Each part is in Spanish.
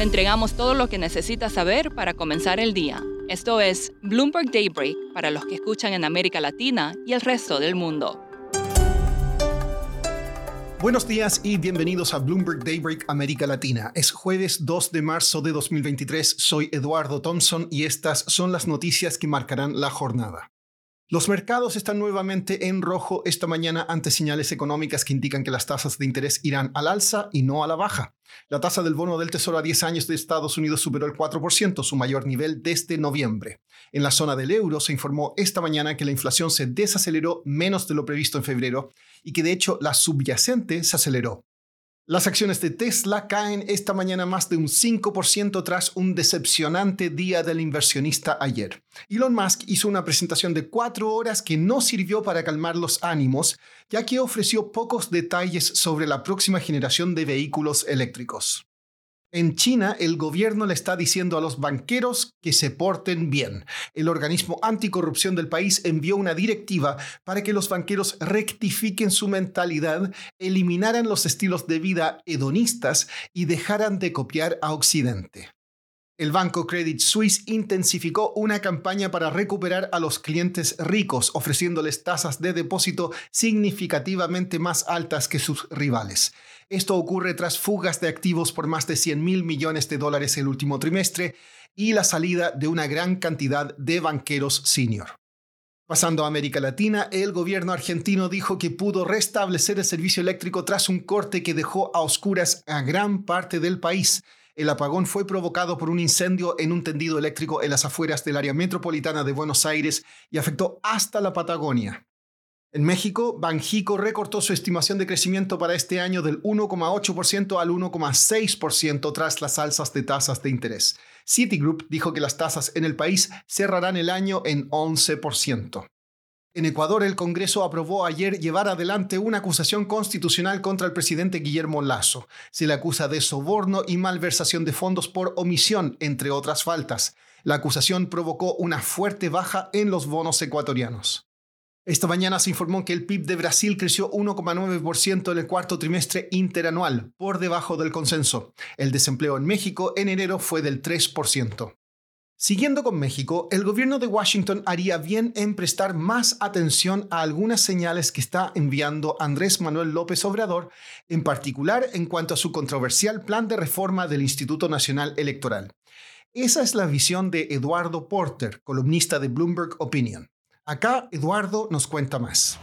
Le entregamos todo lo que necesita saber para comenzar el día. Esto es Bloomberg Daybreak para los que escuchan en América Latina y el resto del mundo. Buenos días y bienvenidos a Bloomberg Daybreak América Latina. Es jueves 2 de marzo de 2023. Soy Eduardo Thompson y estas son las noticias que marcarán la jornada. Los mercados están nuevamente en rojo esta mañana ante señales económicas que indican que las tasas de interés irán al alza y no a la baja. La tasa del bono del Tesoro a 10 años de Estados Unidos superó el 4%, su mayor nivel desde noviembre. En la zona del euro se informó esta mañana que la inflación se desaceleró menos de lo previsto en febrero y que de hecho la subyacente se aceleró. Las acciones de Tesla caen esta mañana más de un 5% tras un decepcionante día del inversionista ayer. Elon Musk hizo una presentación de cuatro horas que no sirvió para calmar los ánimos, ya que ofreció pocos detalles sobre la próxima generación de vehículos eléctricos. En China, el gobierno le está diciendo a los banqueros que se porten bien. El organismo anticorrupción del país envió una directiva para que los banqueros rectifiquen su mentalidad, eliminaran los estilos de vida hedonistas y dejaran de copiar a Occidente. El banco Credit Suisse intensificó una campaña para recuperar a los clientes ricos, ofreciéndoles tasas de depósito significativamente más altas que sus rivales. Esto ocurre tras fugas de activos por más de 100 mil millones de dólares el último trimestre y la salida de una gran cantidad de banqueros senior. Pasando a América Latina, el gobierno argentino dijo que pudo restablecer el servicio eléctrico tras un corte que dejó a oscuras a gran parte del país. El apagón fue provocado por un incendio en un tendido eléctrico en las afueras del área metropolitana de Buenos Aires y afectó hasta la Patagonia. En México, Banjico recortó su estimación de crecimiento para este año del 1,8% al 1,6% tras las alzas de tasas de interés. Citigroup dijo que las tasas en el país cerrarán el año en 11%. En Ecuador, el Congreso aprobó ayer llevar adelante una acusación constitucional contra el presidente Guillermo Lazo. Se le acusa de soborno y malversación de fondos por omisión, entre otras faltas. La acusación provocó una fuerte baja en los bonos ecuatorianos. Esta mañana se informó que el PIB de Brasil creció 1,9% en el cuarto trimestre interanual, por debajo del consenso. El desempleo en México en enero fue del 3%. Siguiendo con México, el gobierno de Washington haría bien en prestar más atención a algunas señales que está enviando Andrés Manuel López Obrador, en particular en cuanto a su controversial plan de reforma del Instituto Nacional Electoral. Esa es la visión de Eduardo Porter, columnista de Bloomberg Opinion. Acá Eduardo nos cuenta más.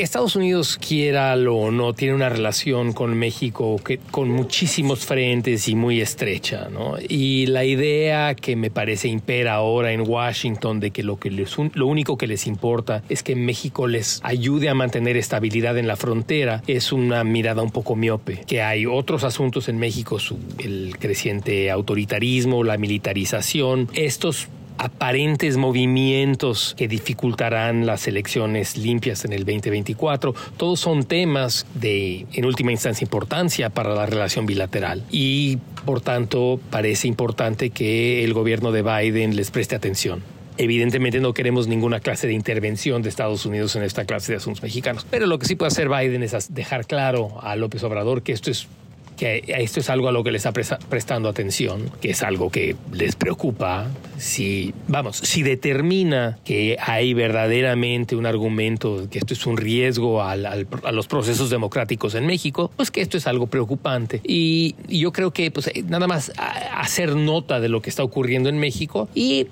Estados Unidos, quiera o no, tiene una relación con México que, con muchísimos frentes y muy estrecha, ¿no? Y la idea que me parece impera ahora en Washington de que lo, que les, lo único que les importa es que México les ayude a mantener estabilidad en la frontera es una mirada un poco miope. Que hay otros asuntos en México, el creciente autoritarismo, la militarización, estos aparentes movimientos que dificultarán las elecciones limpias en el 2024. Todos son temas de, en última instancia, importancia para la relación bilateral y, por tanto, parece importante que el gobierno de Biden les preste atención. Evidentemente no queremos ninguna clase de intervención de Estados Unidos en esta clase de asuntos mexicanos, pero lo que sí puede hacer Biden es dejar claro a López Obrador que esto es que esto es algo a lo que les está prestando atención, que es algo que les preocupa, si, vamos, si determina que hay verdaderamente un argumento que esto es un riesgo a los procesos democráticos en México, pues que esto es algo preocupante. Y yo creo que pues, nada más hacer nota de lo que está ocurriendo en México y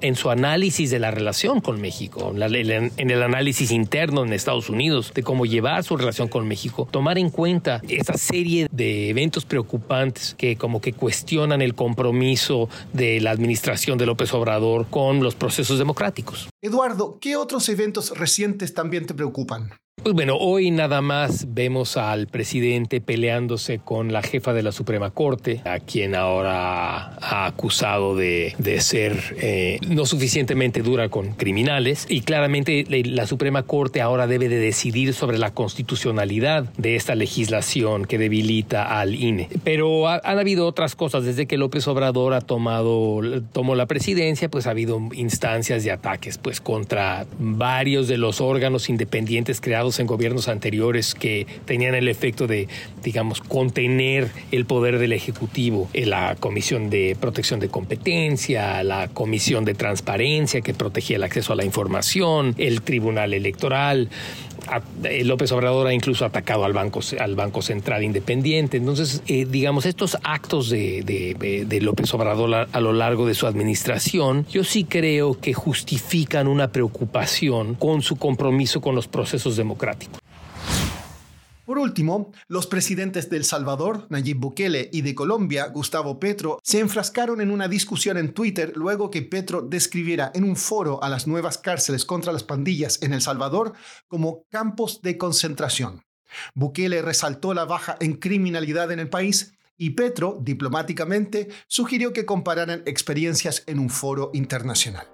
en su análisis de la relación con México, en el análisis interno en Estados Unidos de cómo llevar su relación con México, tomar en cuenta esa serie de eventos preocupantes que como que cuestionan el compromiso de la administración de López Obrador con los procesos democráticos. Eduardo, ¿qué otros eventos recientes también te preocupan? Pues bueno, hoy nada más vemos al presidente peleándose con la jefa de la Suprema Corte, a quien ahora ha acusado de, de ser eh, no suficientemente dura con criminales. Y claramente la Suprema Corte ahora debe de decidir sobre la constitucionalidad de esta legislación que debilita al INE. Pero han habido otras cosas. Desde que López Obrador ha tomado, tomó la presidencia, pues ha habido instancias de ataques pues, contra varios de los órganos independientes creados en gobiernos anteriores que tenían el efecto de, digamos, contener el poder del Ejecutivo. La Comisión de Protección de Competencia, la Comisión de Transparencia que protegía el acceso a la información, el Tribunal Electoral. Eh, López Obrador ha incluso atacado al Banco, al banco Central Independiente. Entonces, eh, digamos, estos actos de, López Obrador a, lo largo de su administración, yo sí creo que justifican una preocupación con su compromiso con los procesos democráticos. Por último, los presidentes de El Salvador, Nayib Bukele, y de Colombia, Gustavo Petro, se enfrascaron en una discusión en Twitter luego que Petro describiera en un foro a las nuevas cárceles contra las pandillas en El Salvador como campos de concentración. Bukele resaltó la baja en criminalidad en el país y Petro, diplomáticamente, sugirió que compararan experiencias en un foro internacional.